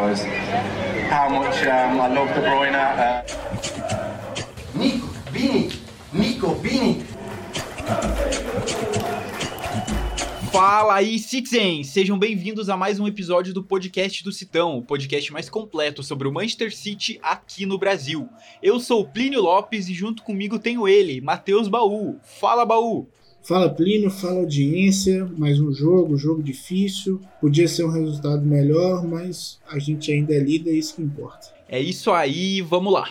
was how much um, I love De Bruyne. Uh... Nico, Bini, Nico, Bini. Fala aí, Citizen! Sejam bem-vindos a mais um episódio do podcast do Citão, o podcast mais completo sobre o Manchester City aqui no Brasil. Eu sou o Plínio Lopes e junto comigo tenho ele, Matheus Baú. Fala, Baú! Fala Plínio, fala audiência, mais um jogo, jogo difícil. Podia ser um resultado melhor, mas a gente ainda é líder, é isso que importa. É isso aí, vamos lá!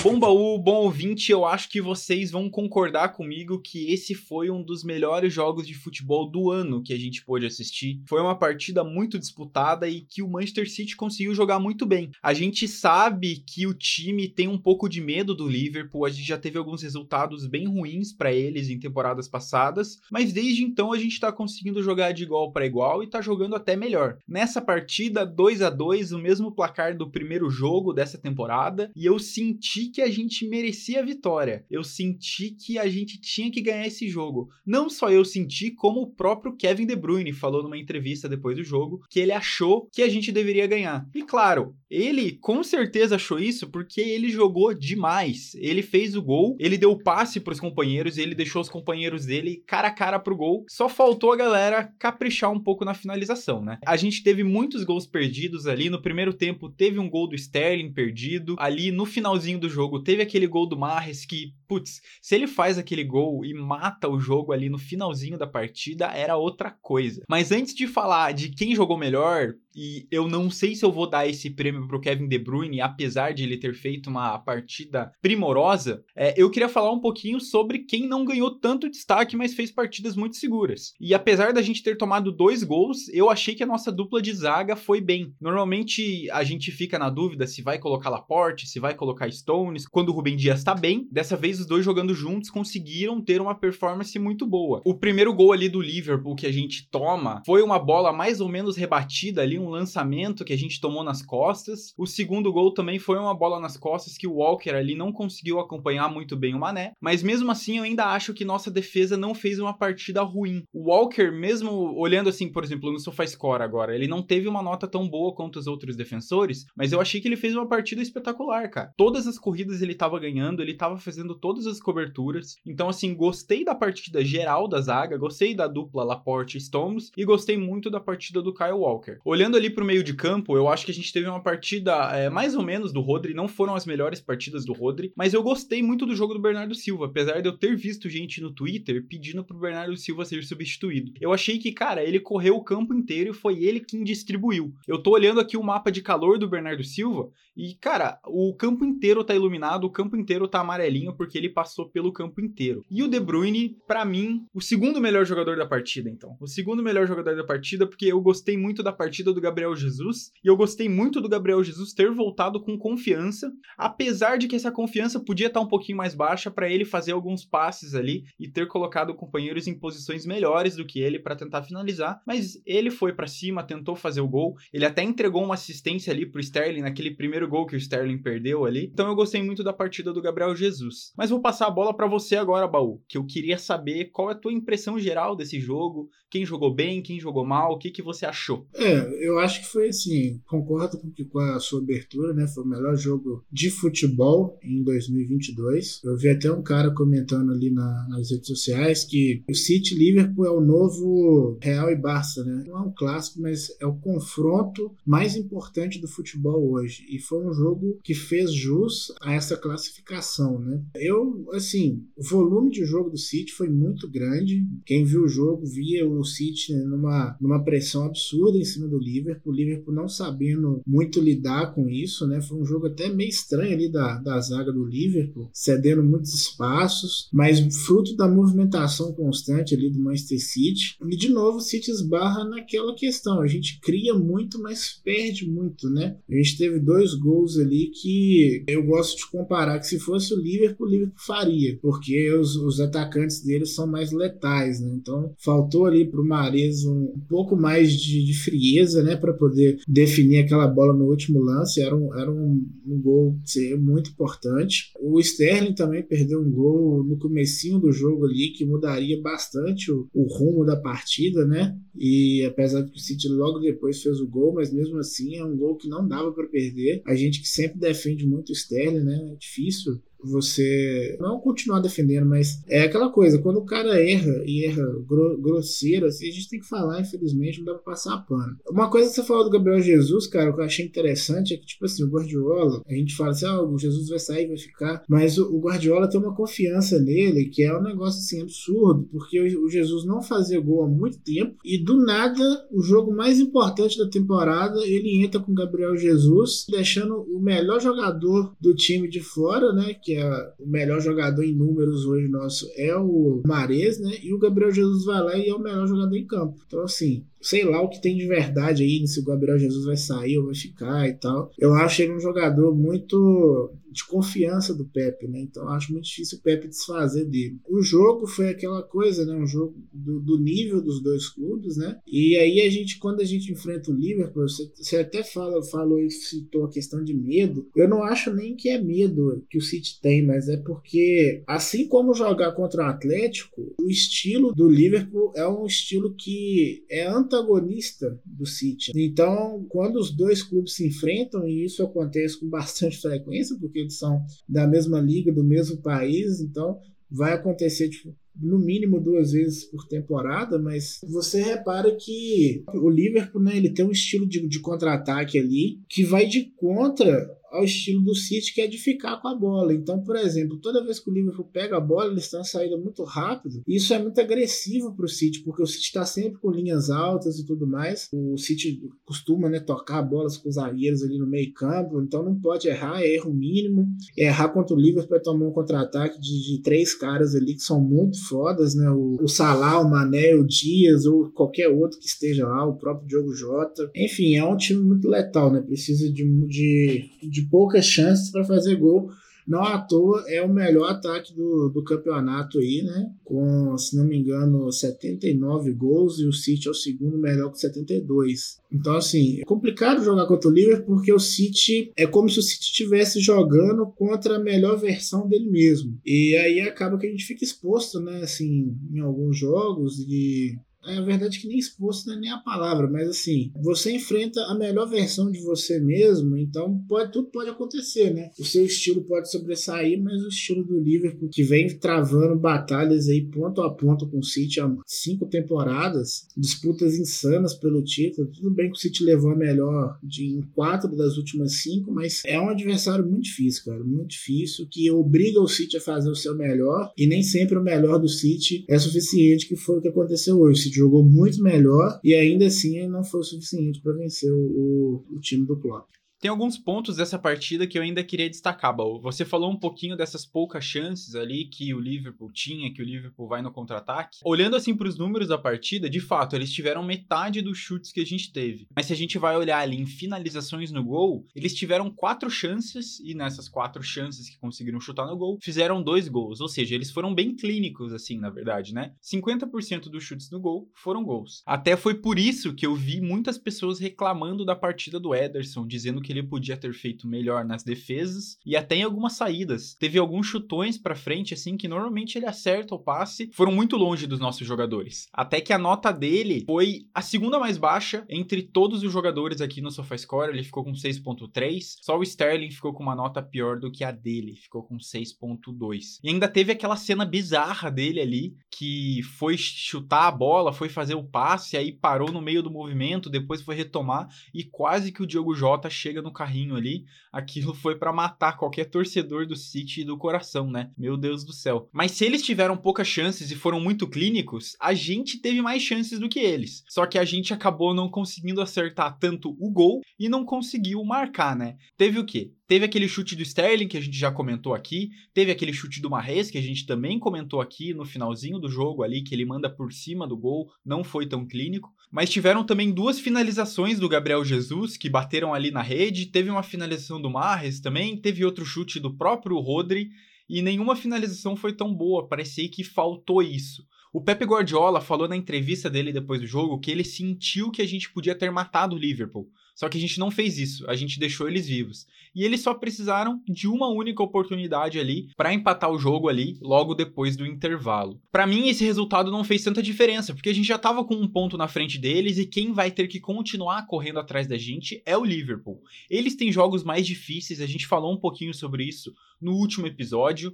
Bom baú, bom ouvinte, eu acho que vocês vão concordar comigo que esse foi um dos melhores jogos de futebol do ano que a gente pôde assistir. Foi uma partida muito disputada e que o Manchester City conseguiu jogar muito bem. A gente sabe que o time tem um pouco de medo do Liverpool, a gente já teve alguns resultados bem ruins para eles em temporadas passadas, mas desde então a gente tá conseguindo jogar de igual para igual e tá jogando até melhor. Nessa partida 2 a 2, o mesmo placar do primeiro jogo dessa temporada, e eu senti que a gente merecia a vitória. Eu senti que a gente tinha que ganhar esse jogo. Não só eu senti, como o próprio Kevin De Bruyne falou numa entrevista depois do jogo que ele achou que a gente deveria ganhar. E claro, ele com certeza achou isso porque ele jogou demais. Ele fez o gol, ele deu o passe para os companheiros, ele deixou os companheiros dele cara a cara pro gol. Só faltou a galera caprichar um pouco na finalização, né? A gente teve muitos gols perdidos ali. No primeiro tempo teve um gol do Sterling perdido. Ali no finalzinho do jogo teve aquele gol do Marres que, putz, se ele faz aquele gol e mata o jogo ali no finalzinho da partida, era outra coisa. Mas antes de falar de quem jogou melhor, e eu não sei se eu vou dar esse prêmio pro Kevin De Bruyne, apesar de ele ter feito uma partida primorosa. É, eu queria falar um pouquinho sobre quem não ganhou tanto destaque, mas fez partidas muito seguras. E apesar da gente ter tomado dois gols, eu achei que a nossa dupla de zaga foi bem. Normalmente a gente fica na dúvida se vai colocar Laporte, se vai colocar Stones, quando o Rubem Dias tá bem. Dessa vez os dois jogando juntos conseguiram ter uma performance muito boa. O primeiro gol ali do Liverpool que a gente toma foi uma bola mais ou menos rebatida ali, um lançamento que a gente tomou nas costas. O segundo gol também foi uma bola nas costas que o Walker ali não conseguiu acompanhar muito bem o Mané. Mas mesmo assim, eu ainda acho que nossa defesa não fez uma partida ruim. O Walker, mesmo olhando assim, por exemplo, no SofaScore agora, ele não teve uma nota tão boa quanto os outros defensores, mas eu achei que ele fez uma partida espetacular, cara. Todas as corridas ele tava ganhando, ele tava fazendo todas as coberturas. Então, assim, gostei da partida geral da zaga, gostei da dupla Laporte e Stones e gostei muito da partida do Kyle Walker. Olhando ali pro meio de campo, eu acho que a gente teve uma partida é, mais ou menos do Rodri, não foram as melhores partidas do Rodri, mas eu gostei muito do jogo do Bernardo Silva, apesar de eu ter visto gente no Twitter pedindo pro Bernardo Silva ser substituído. Eu achei que, cara, ele correu o campo inteiro e foi ele quem distribuiu. Eu tô olhando aqui o mapa de calor do Bernardo Silva e, cara, o campo inteiro tá iluminado, o campo inteiro tá amarelinho porque ele passou pelo campo inteiro. E o De Bruyne, para mim, o segundo melhor jogador da partida, então. O segundo melhor jogador da partida porque eu gostei muito da partida do Gabriel Jesus. E eu gostei muito do Gabriel Jesus ter voltado com confiança, apesar de que essa confiança podia estar um pouquinho mais baixa para ele fazer alguns passes ali e ter colocado companheiros em posições melhores do que ele para tentar finalizar. Mas ele foi para cima, tentou fazer o gol. Ele até entregou uma assistência ali pro Sterling naquele primeiro gol que o Sterling perdeu ali. Então eu gostei muito da partida do Gabriel Jesus. Mas vou passar a bola para você agora, Baú, que eu queria saber qual é a tua impressão geral desse jogo, quem jogou bem, quem jogou mal, o que, que você achou. É, eu acho que foi assim, concordo com, com a sua abertura, né? Foi o melhor jogo de futebol em 2022. Eu vi até um cara comentando ali na, nas redes sociais que o City Liverpool é o novo Real e Barça, né? Não é um clássico, mas é o confronto mais importante do futebol hoje. E foi um jogo que fez jus a essa classificação, né? Eu, assim, o volume de jogo do City foi muito grande. Quem viu o jogo via o City numa, numa pressão absurda em cima do Liverpool. Liverpool não sabendo muito lidar com isso, né? Foi um jogo até meio estranho ali da, da zaga do Liverpool, cedendo muitos espaços, mas fruto da movimentação constante ali do Manchester City. E de novo o City esbarra naquela questão, a gente cria muito, mas perde muito, né? A gente teve dois gols ali que eu gosto de comparar que se fosse o Liverpool, o Liverpool Faria, porque os, os atacantes deles são mais letais, né? Então faltou ali para o Mares um, um, pouco mais de, de frieza, né, para poder definir aquela bola no último lance. Era um, era um, um gol muito importante. O Sterling também perdeu um gol no comecinho do jogo ali que mudaria bastante o, o rumo da partida, né? E apesar de que o City logo depois fez o gol, mas mesmo assim é um gol que não dava para perder. A gente que sempre defende muito o Sterling, né? É difícil você não continuar defendendo, mas é aquela coisa, quando o cara erra e erra gro grosseiro, assim, a gente tem que falar, infelizmente, não dá pra passar a pano. Uma coisa que você falou do Gabriel Jesus, cara, que eu achei interessante é que, tipo assim, o Guardiola, a gente fala assim, ah, o Jesus vai sair, vai ficar, mas o, o Guardiola tem uma confiança nele que é um negócio, assim, absurdo, porque o, o Jesus não fazia gol há muito tempo e do nada, o jogo mais importante da temporada, ele entra com o Gabriel Jesus, deixando o melhor jogador do time de fora, né, que é o melhor jogador em números hoje nosso é o Mares, né? E o Gabriel Jesus vai lá e é o melhor jogador em campo. Então, assim, sei lá o que tem de verdade aí, se o Gabriel Jesus vai sair ou vai ficar e tal. Eu acho ele um jogador muito de confiança do Pepe, né? Então acho muito difícil o Pepe desfazer dele. O jogo foi aquela coisa, né? Um jogo do, do nível dos dois clubes, né? E aí a gente, quando a gente enfrenta o Liverpool, você, você até fala, falou e citou a questão de medo. Eu não acho nem que é medo que o City tem, mas é porque, assim como jogar contra o Atlético, o estilo do Liverpool é um estilo que é antagonista do City. Então, quando os dois clubes se enfrentam, e isso acontece com bastante frequência, porque eles são da mesma liga, do mesmo país, então vai acontecer tipo, no mínimo duas vezes por temporada, mas você repara que o Liverpool né, ele tem um estilo de, de contra-ataque ali que vai de contra ao estilo do City, que é de ficar com a bola. Então, por exemplo, toda vez que o Liverpool pega a bola, eles estão saída muito rápido. E isso é muito agressivo para o City, porque o City está sempre com linhas altas e tudo mais. O City costuma né, tocar bolas com os zagueiros ali no meio campo, então não pode errar, é erro mínimo. Errar contra o Liverpool é tomar um contra-ataque de, de, três caras ali que são muito fodas, né? O, o Salah, o Mané, o Dias ou qualquer outro que esteja lá, o próprio Diogo Jota. Enfim, é um time muito letal, né? Precisa de, de, de de poucas chances para fazer gol. Não à toa é o melhor ataque do, do campeonato aí, né? Com, se não me engano, 79 gols e o City é o segundo melhor com 72. Então, assim, é complicado jogar contra o Liverpool porque o City é como se o City estivesse jogando contra a melhor versão dele mesmo. E aí acaba que a gente fica exposto, né? Assim, em alguns jogos e é a verdade que nem exposto não é nem a palavra, mas assim, você enfrenta a melhor versão de você mesmo, então pode, tudo pode acontecer, né? O seu estilo pode sobressair, mas o estilo do Liverpool, que vem travando batalhas aí ponto a ponto com o City há cinco temporadas, disputas insanas pelo título. Tudo bem que o City levou a melhor de em quatro das últimas cinco, mas é um adversário muito difícil, cara, muito difícil, que obriga o City a fazer o seu melhor, e nem sempre o melhor do City é suficiente, que foi o que aconteceu hoje jogou muito melhor e ainda assim não foi o suficiente para vencer o, o, time do Klopp. Tem alguns pontos dessa partida que eu ainda queria destacar, Baú. Você falou um pouquinho dessas poucas chances ali que o Liverpool tinha, que o Liverpool vai no contra-ataque. Olhando assim para os números da partida, de fato, eles tiveram metade dos chutes que a gente teve. Mas se a gente vai olhar ali em finalizações no gol, eles tiveram quatro chances e nessas quatro chances que conseguiram chutar no gol, fizeram dois gols. Ou seja, eles foram bem clínicos, assim, na verdade, né? 50% dos chutes no gol foram gols. Até foi por isso que eu vi muitas pessoas reclamando da partida do Ederson, dizendo que que ele podia ter feito melhor nas defesas e até em algumas saídas. Teve alguns chutões para frente assim que normalmente ele acerta o passe, foram muito longe dos nossos jogadores. Até que a nota dele foi a segunda mais baixa entre todos os jogadores aqui no SofaScore, ele ficou com 6.3. Só o Sterling ficou com uma nota pior do que a dele, ficou com 6.2. E ainda teve aquela cena bizarra dele ali que foi chutar a bola, foi fazer o passe, aí parou no meio do movimento, depois foi retomar e quase que o Diogo Jota chega chega no carrinho ali, aquilo foi para matar qualquer torcedor do City do coração, né? Meu Deus do céu. Mas se eles tiveram poucas chances e foram muito clínicos, a gente teve mais chances do que eles. Só que a gente acabou não conseguindo acertar tanto o gol e não conseguiu marcar, né? Teve o quê? Teve aquele chute do Sterling que a gente já comentou aqui, teve aquele chute do Marres que a gente também comentou aqui no finalzinho do jogo ali que ele manda por cima do gol, não foi tão clínico, mas tiveram também duas finalizações do Gabriel Jesus que bateram ali na rede, teve uma finalização do Marres também, teve outro chute do próprio Rodri e nenhuma finalização foi tão boa, parecia que faltou isso. O Pepe Guardiola falou na entrevista dele depois do jogo que ele sentiu que a gente podia ter matado o Liverpool. Só que a gente não fez isso, a gente deixou eles vivos. E eles só precisaram de uma única oportunidade ali para empatar o jogo ali logo depois do intervalo. Para mim esse resultado não fez tanta diferença, porque a gente já tava com um ponto na frente deles e quem vai ter que continuar correndo atrás da gente é o Liverpool. Eles têm jogos mais difíceis, a gente falou um pouquinho sobre isso no último episódio.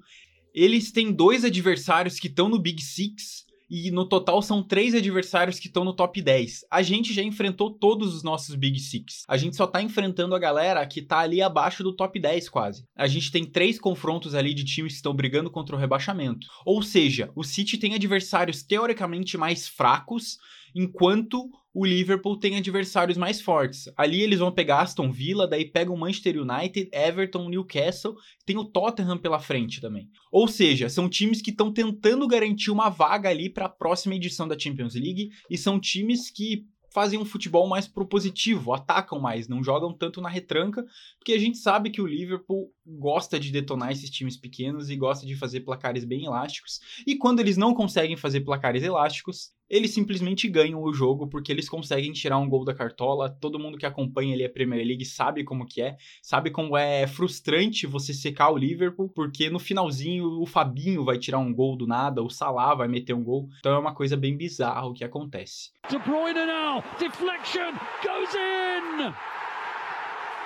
Eles têm dois adversários que estão no Big Six e no total são três adversários que estão no top 10. A gente já enfrentou todos os nossos Big Six. A gente só tá enfrentando a galera que tá ali abaixo do top 10 quase. A gente tem três confrontos ali de times que estão brigando contra o rebaixamento. Ou seja, o City tem adversários teoricamente mais fracos, enquanto o Liverpool tem adversários mais fortes. Ali eles vão pegar Aston Villa, daí pegam Manchester United, Everton, Newcastle, tem o Tottenham pela frente também. Ou seja, são times que estão tentando garantir uma vaga ali para a próxima edição da Champions League e são times que fazem um futebol mais propositivo, atacam mais, não jogam tanto na retranca, porque a gente sabe que o Liverpool gosta de detonar esses times pequenos e gosta de fazer placares bem elásticos. E quando eles não conseguem fazer placares elásticos, eles simplesmente ganham o jogo porque eles conseguem tirar um gol da cartola. Todo mundo que acompanha ali a Premier League sabe como que é, sabe como é frustrante você secar o Liverpool, porque no finalzinho o Fabinho vai tirar um gol do nada, o Salah vai meter um gol. Então é uma coisa bem bizarra o que acontece. De Bruyne now, deflection goes in.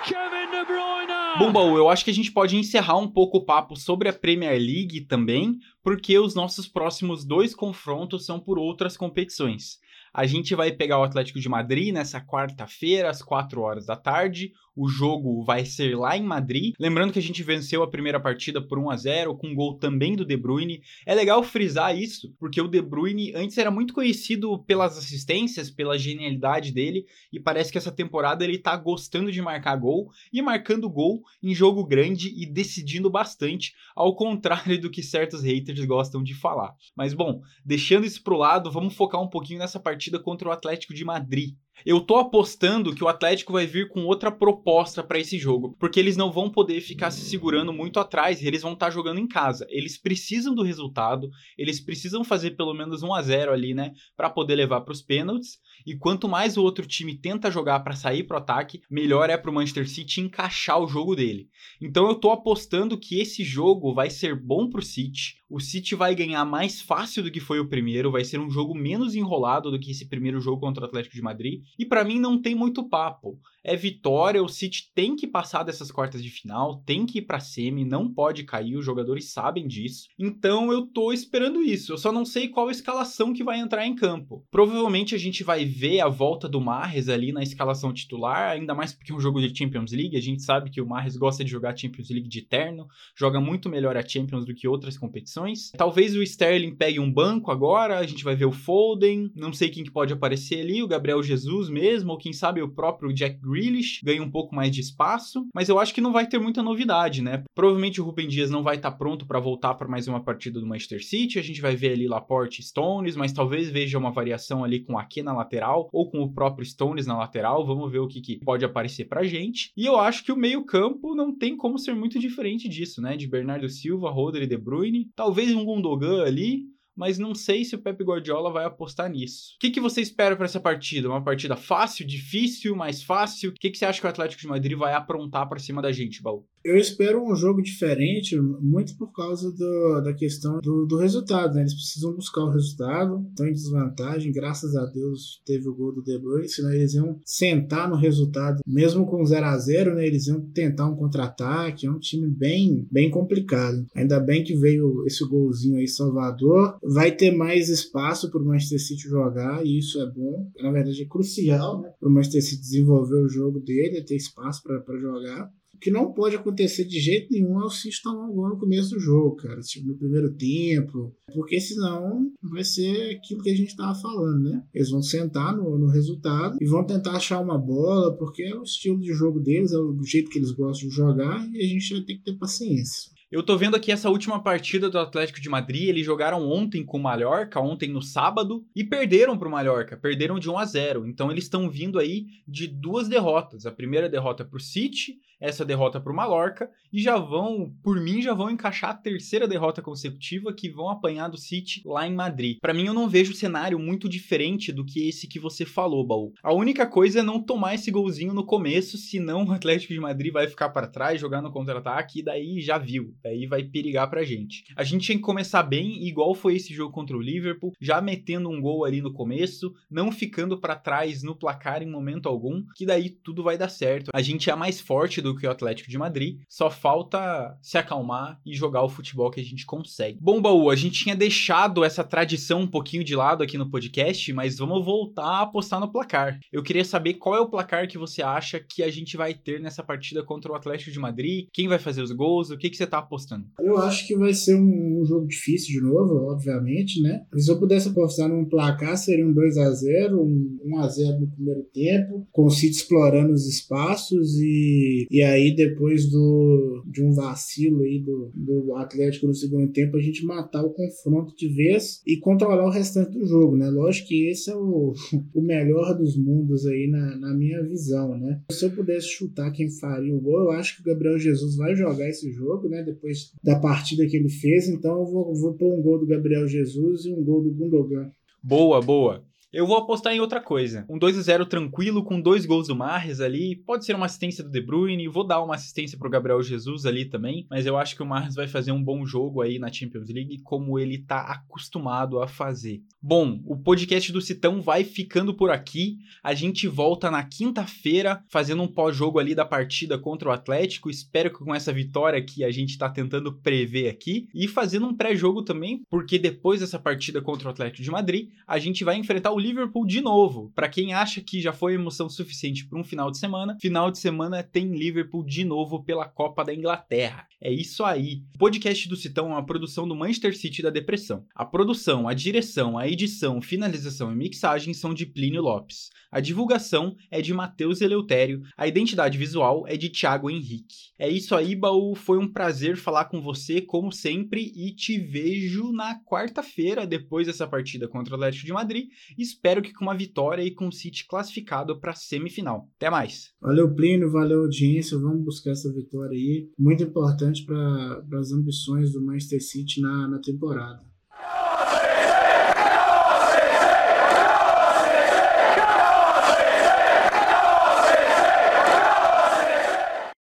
Kevin De Bruyne! Bom, eu acho que a gente pode encerrar um pouco o papo sobre a Premier League também, porque os nossos próximos dois confrontos são por outras competições. A gente vai pegar o Atlético de Madrid nessa quarta-feira, às 4 horas da tarde. O jogo vai ser lá em Madrid. Lembrando que a gente venceu a primeira partida por 1 a 0 com um gol também do De Bruyne. É legal frisar isso, porque o De Bruyne antes era muito conhecido pelas assistências, pela genialidade dele, e parece que essa temporada ele tá gostando de marcar gol e marcando gol em jogo grande e decidindo bastante, ao contrário do que certos haters gostam de falar. Mas bom, deixando isso pro lado, vamos focar um pouquinho nessa partida contra o Atlético de Madrid. Eu tô apostando que o Atlético vai vir com outra proposta para esse jogo, porque eles não vão poder ficar se segurando muito atrás, eles vão estar tá jogando em casa. Eles precisam do resultado, eles precisam fazer pelo menos 1 a 0 ali, né, para poder levar para os pênaltis. E quanto mais o outro time tenta jogar para sair pro ataque, melhor é pro Manchester City encaixar o jogo dele. Então eu tô apostando que esse jogo vai ser bom pro City. O City vai ganhar mais fácil do que foi o primeiro, vai ser um jogo menos enrolado do que esse primeiro jogo contra o Atlético de Madrid. E para mim não tem muito papo é vitória. O City tem que passar dessas quartas de final, tem que ir para semi, não pode cair, os jogadores sabem disso. Então eu tô esperando isso. Eu só não sei qual escalação que vai entrar em campo. Provavelmente a gente vai ver a volta do Marres ali na escalação titular, ainda mais porque é um jogo de Champions League, a gente sabe que o Marres gosta de jogar Champions League de terno, joga muito melhor a Champions do que outras competições. Talvez o Sterling pegue um banco agora, a gente vai ver o Foden, não sei quem que pode aparecer ali, o Gabriel Jesus mesmo, ou quem sabe o próprio Jack Grealish ganha um pouco mais de espaço, mas eu acho que não vai ter muita novidade, né? Provavelmente o Rubem Dias não vai estar tá pronto para voltar para mais uma partida do Manchester City, a gente vai ver ali Laporte e Stones, mas talvez veja uma variação ali com Ake na lateral ou com o próprio Stones na lateral, vamos ver o que, que pode aparecer pra gente. E eu acho que o meio-campo não tem como ser muito diferente disso, né? De Bernardo Silva, Rodri e De Bruyne, talvez um Gundogan ali, mas não sei se o Pep Guardiola vai apostar nisso. O que, que você espera para essa partida? Uma partida fácil, difícil, mais fácil? O que, que você acha que o Atlético de Madrid vai aprontar para cima da gente, Baú? Eu espero um jogo diferente, muito por causa do, da questão do, do, resultado, né? Eles precisam buscar o resultado, estão em desvantagem, graças a Deus teve o gol do De Bruyne, senão eles iam sentar no resultado, mesmo com 0 a 0 né? Eles iam tentar um contra-ataque, é um time bem, bem complicado. Ainda bem que veio esse golzinho aí, Salvador. Vai ter mais espaço para o Manchester City jogar, e isso é bom. Na verdade, é crucial né? para o Manchester City desenvolver o jogo dele, ter espaço para jogar. O que não pode acontecer de jeito nenhum é o gol no começo do jogo, cara. Tipo, no primeiro tempo. Porque senão vai ser aquilo que a gente tava falando, né? Eles vão sentar no, no resultado e vão tentar achar uma bola, porque é o estilo de jogo deles, é o jeito que eles gostam de jogar e a gente vai ter que ter paciência. Eu tô vendo aqui essa última partida do Atlético de Madrid, eles jogaram ontem com o Mallorca, ontem no sábado, e perderam pro Mallorca, perderam de 1 a 0. Então eles estão vindo aí de duas derrotas. A primeira derrota pro City essa derrota para o Mallorca e já vão, por mim, já vão encaixar a terceira derrota consecutiva que vão apanhar do City lá em Madrid. Para mim, eu não vejo cenário muito diferente do que esse que você falou, Baú. A única coisa é não tomar esse golzinho no começo, senão o Atlético de Madrid vai ficar para trás, jogar no contra-ataque e daí já viu. Daí vai perigar pra gente. A gente tinha que começar bem, igual foi esse jogo contra o Liverpool, já metendo um gol ali no começo, não ficando para trás no placar em momento algum, que daí tudo vai dar certo. A gente é mais forte do que o Atlético de Madrid, só falta se acalmar e jogar o futebol que a gente consegue. Bom, Baú, a gente tinha deixado essa tradição um pouquinho de lado aqui no podcast, mas vamos voltar a apostar no placar. Eu queria saber qual é o placar que você acha que a gente vai ter nessa partida contra o Atlético de Madrid, quem vai fazer os gols, o que, que você tá apostando? Eu acho que vai ser um, um jogo difícil de novo, obviamente, né? Se eu pudesse apostar num placar, seria um 2 a 0 um 1 a 0 no primeiro tempo, com o City explorando os espaços e, e aí depois do, de um vacilo aí do, do Atlético no segundo tempo, a gente matar o confronto de vez e controlar o restante do jogo, né? Lógico que esse é o, o melhor dos mundos aí na, na minha visão, né? Se eu pudesse chutar quem faria o gol, eu acho que o Gabriel Jesus vai jogar esse jogo, né? Depois da partida que ele fez, então eu vou, vou pôr um gol do Gabriel Jesus e um gol do Gundogan. Boa, boa. Eu vou apostar em outra coisa. Um 2 a 0 tranquilo com dois gols do Marres ali. Pode ser uma assistência do De Bruyne. Vou dar uma assistência pro Gabriel Jesus ali também. Mas eu acho que o Marres vai fazer um bom jogo aí na Champions League, como ele tá acostumado a fazer. Bom, o podcast do Citão vai ficando por aqui. A gente volta na quinta-feira fazendo um pós-jogo ali da partida contra o Atlético. Espero que com essa vitória que a gente tá tentando prever aqui. E fazendo um pré-jogo também, porque depois dessa partida contra o Atlético de Madrid, a gente vai enfrentar o Liverpool de novo. Para quem acha que já foi emoção suficiente para um final de semana, final de semana tem Liverpool de novo pela Copa da Inglaterra. É isso aí. O podcast do Citão é uma produção do Manchester City da Depressão. A produção, a direção, a edição, finalização e mixagem são de Plínio Lopes. A divulgação é de Matheus Eleutério. A identidade visual é de Thiago Henrique. É isso aí, Baú. Foi um prazer falar com você, como sempre, e te vejo na quarta-feira, depois dessa partida contra o Atlético de Madrid. Espero que com uma vitória e com o City classificado para a semifinal. Até mais. Valeu, Plínio. Valeu, audiência. Vamos buscar essa vitória aí. Muito importante para as ambições do Manchester City na, na temporada.